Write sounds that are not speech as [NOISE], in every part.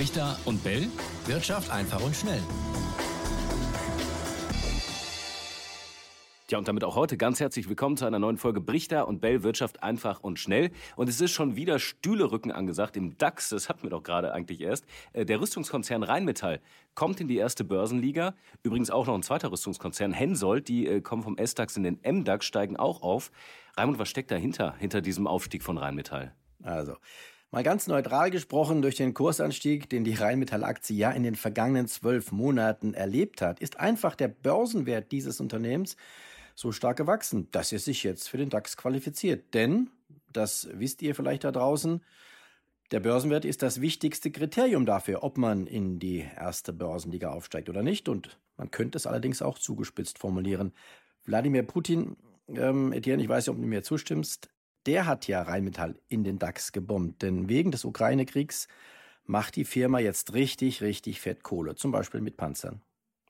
Richter und Bell. Wirtschaft einfach und schnell. Ja, und damit auch heute ganz herzlich willkommen zu einer neuen Folge Brichter und Bell Wirtschaft einfach und schnell. Und es ist schon wieder Stühlerücken angesagt im DAX, das hatten wir doch gerade eigentlich erst. Äh, der Rüstungskonzern Rheinmetall kommt in die erste Börsenliga. Übrigens auch noch ein zweiter Rüstungskonzern, Hensoldt, die äh, kommen vom S-DAX in den M-DAX, steigen auch auf. Raimund, was steckt dahinter, hinter diesem Aufstieg von Rheinmetall? Also, Mal ganz neutral gesprochen, durch den Kursanstieg, den die Rheinmetall-Aktie ja in den vergangenen zwölf Monaten erlebt hat, ist einfach der Börsenwert dieses Unternehmens so stark gewachsen, dass es sich jetzt für den DAX qualifiziert. Denn, das wisst ihr vielleicht da draußen, der Börsenwert ist das wichtigste Kriterium dafür, ob man in die erste Börsenliga aufsteigt oder nicht. Und man könnte es allerdings auch zugespitzt formulieren. Wladimir Putin, ähm, Etienne, ich weiß nicht, ob du mir zustimmst, der hat ja Rheinmetall in den DAX gebombt. Denn wegen des Ukraine-Kriegs macht die Firma jetzt richtig, richtig fett Kohle. Zum Beispiel mit Panzern.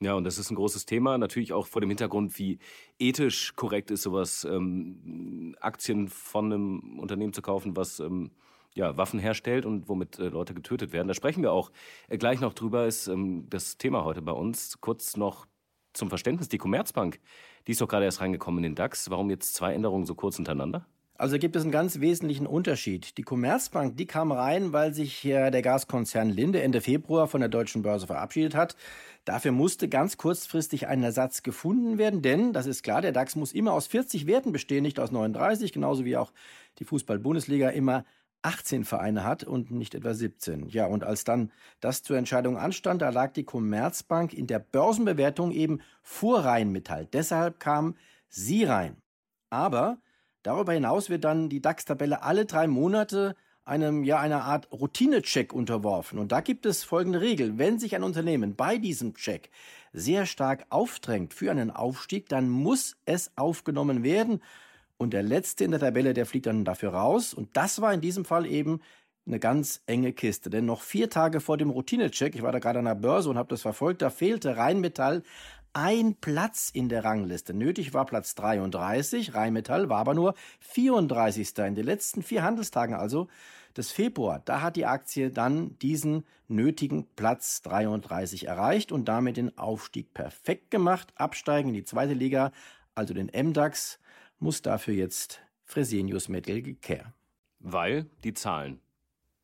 Ja, und das ist ein großes Thema, natürlich auch vor dem Hintergrund, wie ethisch korrekt ist, sowas ähm, Aktien von einem Unternehmen zu kaufen, was ähm, ja, Waffen herstellt und womit äh, Leute getötet werden. Da sprechen wir auch äh, gleich noch drüber, ist ähm, das Thema heute bei uns. Kurz noch zum Verständnis, die Commerzbank, die ist doch gerade erst reingekommen in den DAX. Warum jetzt zwei Änderungen so kurz hintereinander? Also gibt es einen ganz wesentlichen Unterschied. Die Commerzbank, die kam rein, weil sich der Gaskonzern Linde Ende Februar von der deutschen Börse verabschiedet hat. Dafür musste ganz kurzfristig ein Ersatz gefunden werden, denn, das ist klar, der DAX muss immer aus 40 Werten bestehen, nicht aus 39, genauso wie auch die Fußball-Bundesliga immer 18 Vereine hat und nicht etwa 17. Ja, und als dann das zur Entscheidung anstand, da lag die Commerzbank in der Börsenbewertung eben vor Rheinmetall. Deshalb kam sie rein. Aber Darüber hinaus wird dann die DAX-Tabelle alle drei Monate einem, ja, einer Art Routinecheck unterworfen. Und da gibt es folgende Regel. Wenn sich ein Unternehmen bei diesem Check sehr stark aufdrängt für einen Aufstieg, dann muss es aufgenommen werden. Und der Letzte in der Tabelle, der fliegt dann dafür raus. Und das war in diesem Fall eben eine ganz enge Kiste. Denn noch vier Tage vor dem Routinecheck, ich war da gerade an der Börse und habe das verfolgt, da fehlte Rheinmetall ein Platz in der Rangliste. Nötig war Platz 33, Rheinmetall war aber nur 34. In den letzten vier Handelstagen also des Februar, da hat die Aktie dann diesen nötigen Platz 33 erreicht und damit den Aufstieg perfekt gemacht. Absteigen in die zweite Liga, also den MDAX, muss dafür jetzt Fresenius Medical Care. Weil die Zahlen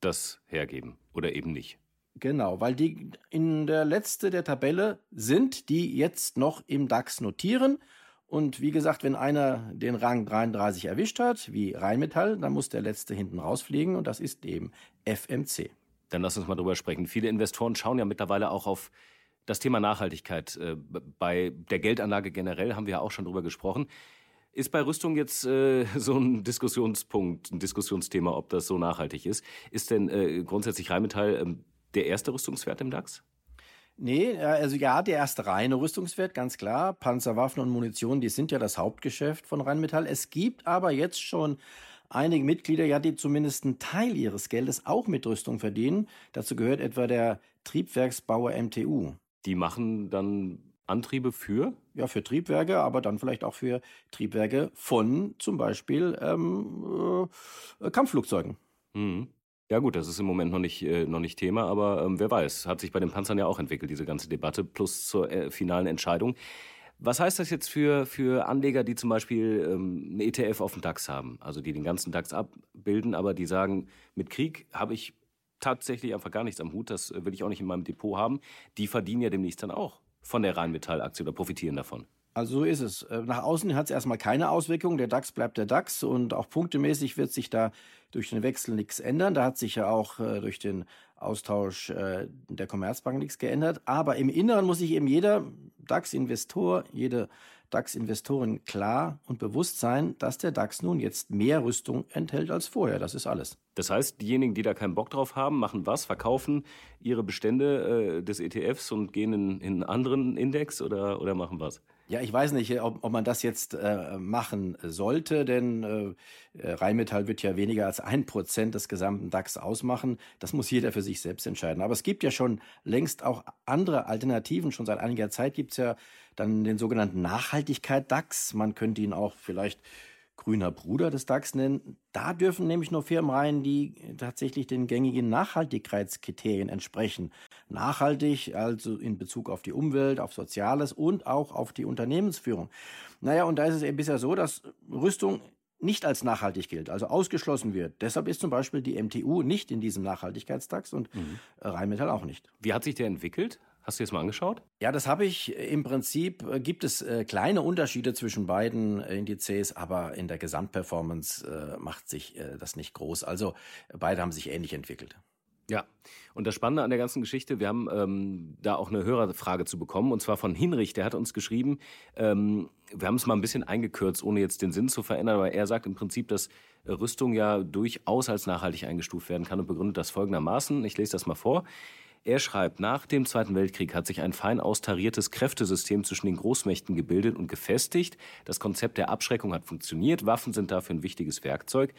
das hergeben oder eben nicht. Genau, weil die in der letzte der Tabelle sind, die jetzt noch im DAX notieren. Und wie gesagt, wenn einer den Rang 33 erwischt hat, wie Rheinmetall, dann muss der letzte hinten rausfliegen und das ist eben FMC. Dann lass uns mal drüber sprechen. Viele Investoren schauen ja mittlerweile auch auf das Thema Nachhaltigkeit. Äh, bei der Geldanlage generell haben wir ja auch schon drüber gesprochen. Ist bei Rüstung jetzt äh, [LAUGHS] so ein Diskussionspunkt, ein Diskussionsthema, ob das so nachhaltig ist? Ist denn äh, grundsätzlich Rheinmetall ähm, der erste Rüstungswert im DAX? Nee, also ja, der erste reine Rüstungswert, ganz klar. Panzerwaffen und Munition, die sind ja das Hauptgeschäft von Rheinmetall. Es gibt aber jetzt schon einige Mitglieder, ja, die zumindest einen Teil ihres Geldes auch mit Rüstung verdienen. Dazu gehört etwa der Triebwerksbauer MTU. Die machen dann Antriebe für? Ja, für Triebwerke, aber dann vielleicht auch für Triebwerke von zum Beispiel ähm, äh, Kampfflugzeugen. Mhm. Ja gut, das ist im Moment noch nicht, äh, noch nicht Thema, aber ähm, wer weiß, hat sich bei den Panzern ja auch entwickelt, diese ganze Debatte, plus zur äh, finalen Entscheidung. Was heißt das jetzt für, für Anleger, die zum Beispiel ähm, eine ETF auf dem DAX haben, also die den ganzen DAX abbilden, aber die sagen, mit Krieg habe ich tatsächlich einfach gar nichts am Hut, das will ich auch nicht in meinem Depot haben, die verdienen ja demnächst dann auch von der Rheinmetall-Aktie oder profitieren davon. Also so ist es. Äh, nach außen hat es erstmal keine Auswirkungen. Der DAX bleibt der DAX und auch punktemäßig wird sich da durch den Wechsel nichts ändern. Da hat sich ja auch äh, durch den Austausch äh, der Commerzbank nichts geändert. Aber im Inneren muss sich eben jeder DAX-Investor, jede DAX-Investorin klar und bewusst sein, dass der DAX nun jetzt mehr Rüstung enthält als vorher. Das ist alles. Das heißt, diejenigen, die da keinen Bock drauf haben, machen was? Verkaufen ihre Bestände äh, des ETFs und gehen in, in einen anderen Index oder, oder machen was? Ja, ich weiß nicht, ob, ob man das jetzt äh, machen sollte, denn äh, Rheinmetall wird ja weniger als ein Prozent des gesamten DAX ausmachen. Das muss jeder für sich selbst entscheiden. Aber es gibt ja schon längst auch andere Alternativen. Schon seit einiger Zeit gibt's ja dann den sogenannten Nachhaltigkeit DAX. Man könnte ihn auch vielleicht grüner Bruder des DAX nennen. Da dürfen nämlich nur Firmen rein, die tatsächlich den gängigen Nachhaltigkeitskriterien entsprechen. Nachhaltig, also in Bezug auf die Umwelt, auf Soziales und auch auf die Unternehmensführung. Naja, und da ist es eben bisher so, dass Rüstung nicht als nachhaltig gilt, also ausgeschlossen wird. Deshalb ist zum Beispiel die MTU nicht in diesem Nachhaltigkeitstax und mhm. Rheinmetall auch nicht. Wie hat sich der entwickelt? Hast du das mal angeschaut? Ja, das habe ich. Im Prinzip äh, gibt es äh, kleine Unterschiede zwischen beiden äh, Indizes, aber in der Gesamtperformance äh, macht sich äh, das nicht groß. Also beide haben sich ähnlich entwickelt. Ja, und das Spannende an der ganzen Geschichte, wir haben ähm, da auch eine Hörerfrage zu bekommen, und zwar von Hinrich, der hat uns geschrieben, ähm, wir haben es mal ein bisschen eingekürzt, ohne jetzt den Sinn zu verändern, aber er sagt im Prinzip, dass Rüstung ja durchaus als nachhaltig eingestuft werden kann und begründet das folgendermaßen, ich lese das mal vor. Er schreibt, nach dem Zweiten Weltkrieg hat sich ein fein austariertes Kräftesystem zwischen den Großmächten gebildet und gefestigt. Das Konzept der Abschreckung hat funktioniert, Waffen sind dafür ein wichtiges Werkzeug.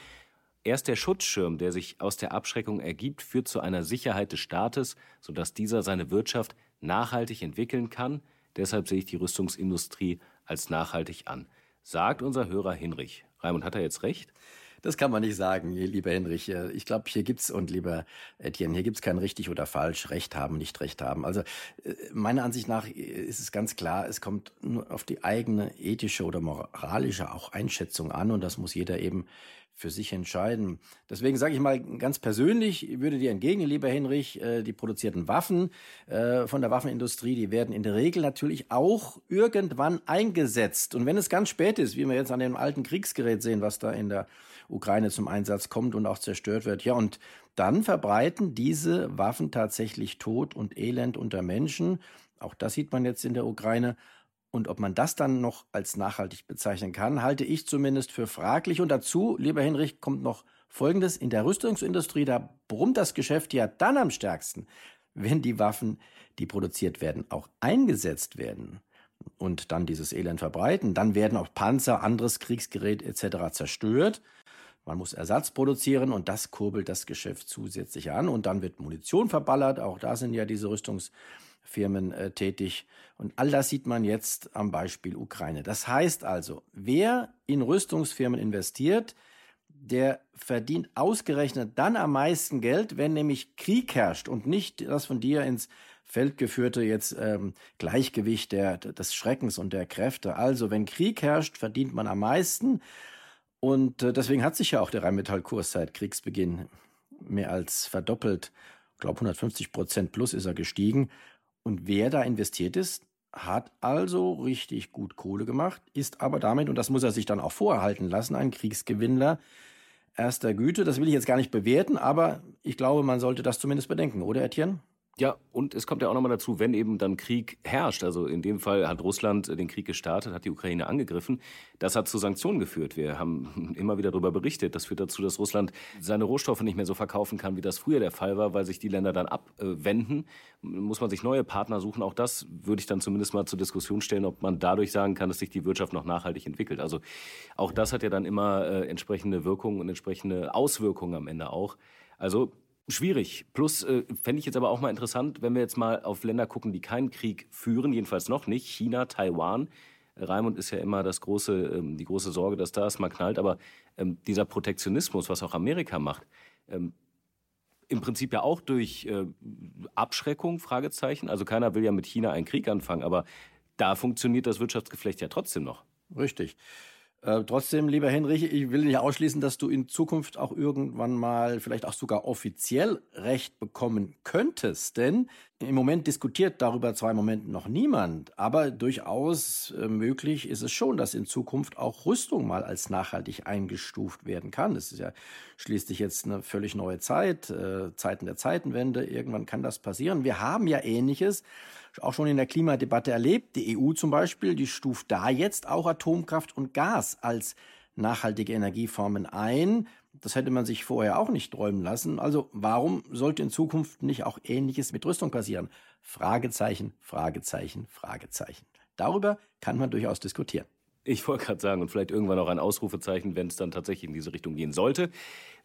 Erst der Schutzschirm, der sich aus der Abschreckung ergibt, führt zu einer Sicherheit des Staates, sodass dieser seine Wirtschaft nachhaltig entwickeln kann. Deshalb sehe ich die Rüstungsindustrie als nachhaltig an. Sagt unser Hörer Hinrich. Raimund, hat er jetzt recht? Das kann man nicht sagen, lieber Henrich. Ich glaube, hier gibt's und lieber Etienne, hier gibt's kein richtig oder falsch, Recht haben, nicht Recht haben. Also äh, meiner Ansicht nach ist es ganz klar, es kommt nur auf die eigene ethische oder moralische auch Einschätzung an und das muss jeder eben für sich entscheiden. Deswegen sage ich mal ganz persönlich, würde dir entgegen, lieber Henrich, äh, die produzierten Waffen äh, von der Waffenindustrie, die werden in der Regel natürlich auch irgendwann eingesetzt. Und wenn es ganz spät ist, wie wir jetzt an dem alten Kriegsgerät sehen, was da in der Ukraine zum Einsatz kommt und auch zerstört wird, ja, und dann verbreiten diese Waffen tatsächlich Tod und Elend unter Menschen. Auch das sieht man jetzt in der Ukraine. Und ob man das dann noch als nachhaltig bezeichnen kann, halte ich zumindest für fraglich. Und dazu, lieber Hinrich, kommt noch Folgendes. In der Rüstungsindustrie, da brummt das Geschäft ja dann am stärksten, wenn die Waffen, die produziert werden, auch eingesetzt werden und dann dieses Elend verbreiten. Dann werden auch Panzer, anderes Kriegsgerät etc. zerstört. Man muss Ersatz produzieren und das kurbelt das Geschäft zusätzlich an. Und dann wird Munition verballert. Auch da sind ja diese Rüstungs- Firmen äh, tätig. Und all das sieht man jetzt am Beispiel Ukraine. Das heißt also, wer in Rüstungsfirmen investiert, der verdient ausgerechnet dann am meisten Geld, wenn nämlich Krieg herrscht und nicht das von dir ins Feld geführte jetzt ähm, Gleichgewicht der, des Schreckens und der Kräfte. Also wenn Krieg herrscht, verdient man am meisten. Und äh, deswegen hat sich ja auch der Rheinmetallkurs seit Kriegsbeginn mehr als verdoppelt. Ich glaube 150 Prozent plus ist er gestiegen. Und wer da investiert ist, hat also richtig gut Kohle gemacht, ist aber damit, und das muss er sich dann auch vorhalten lassen, ein Kriegsgewinnler erster Güte. Das will ich jetzt gar nicht bewerten, aber ich glaube, man sollte das zumindest bedenken, oder Etienne? Ja, und es kommt ja auch nochmal dazu, wenn eben dann Krieg herrscht, also in dem Fall hat Russland den Krieg gestartet, hat die Ukraine angegriffen, das hat zu Sanktionen geführt. Wir haben [LAUGHS] immer wieder darüber berichtet. Das führt dazu, dass Russland seine Rohstoffe nicht mehr so verkaufen kann, wie das früher der Fall war, weil sich die Länder dann abwenden. Muss man sich neue Partner suchen. Auch das würde ich dann zumindest mal zur Diskussion stellen, ob man dadurch sagen kann, dass sich die Wirtschaft noch nachhaltig entwickelt. Also auch das hat ja dann immer äh, entsprechende Wirkungen und entsprechende Auswirkungen am Ende auch. Also Schwierig. Plus äh, fände ich jetzt aber auch mal interessant, wenn wir jetzt mal auf Länder gucken, die keinen Krieg führen, jedenfalls noch nicht. China, Taiwan. Raimund ist ja immer das große, ähm, die große Sorge, dass da es mal knallt. Aber ähm, dieser Protektionismus, was auch Amerika macht, ähm, im Prinzip ja auch durch äh, Abschreckung, Fragezeichen. Also keiner will ja mit China einen Krieg anfangen, aber da funktioniert das Wirtschaftsgeflecht ja trotzdem noch. Richtig. Äh, trotzdem, lieber Henrich, ich will nicht ausschließen, dass du in Zukunft auch irgendwann mal vielleicht auch sogar offiziell Recht bekommen könntest. Denn im Moment diskutiert darüber zwar im Moment noch niemand, aber durchaus äh, möglich ist es schon, dass in Zukunft auch Rüstung mal als nachhaltig eingestuft werden kann. Das ist ja schließlich jetzt eine völlig neue Zeit, äh, Zeiten der Zeitenwende. Irgendwann kann das passieren. Wir haben ja Ähnliches auch schon in der Klimadebatte erlebt. Die EU zum Beispiel, die stuft da jetzt auch Atomkraft und Gas als nachhaltige Energieformen ein. Das hätte man sich vorher auch nicht träumen lassen. Also warum sollte in Zukunft nicht auch Ähnliches mit Rüstung passieren? Fragezeichen, Fragezeichen, Fragezeichen. Darüber kann man durchaus diskutieren. Ich wollte gerade sagen, und vielleicht irgendwann auch ein Ausrufezeichen, wenn es dann tatsächlich in diese Richtung gehen sollte.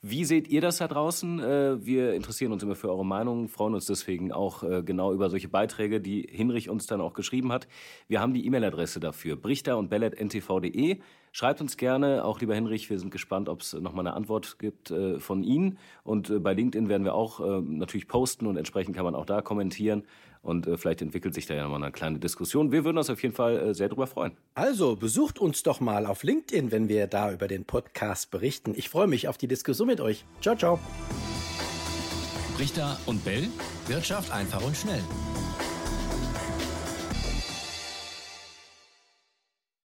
Wie seht ihr das da draußen? Äh, wir interessieren uns immer für eure Meinung, freuen uns deswegen auch äh, genau über solche Beiträge, die Hinrich uns dann auch geschrieben hat. Wir haben die E-Mail-Adresse dafür, brichter und bellet.ntv.de. Schreibt uns gerne, auch lieber Henrich, wir sind gespannt, ob es nochmal eine Antwort gibt äh, von Ihnen. Und äh, bei LinkedIn werden wir auch äh, natürlich posten und entsprechend kann man auch da kommentieren. Und äh, vielleicht entwickelt sich da ja nochmal eine kleine Diskussion. Wir würden uns auf jeden Fall äh, sehr darüber freuen. Also besucht uns doch mal auf LinkedIn, wenn wir da über den Podcast berichten. Ich freue mich auf die Diskussion mit euch. Ciao, ciao. Richter und Bell. Wirtschaft einfach und schnell.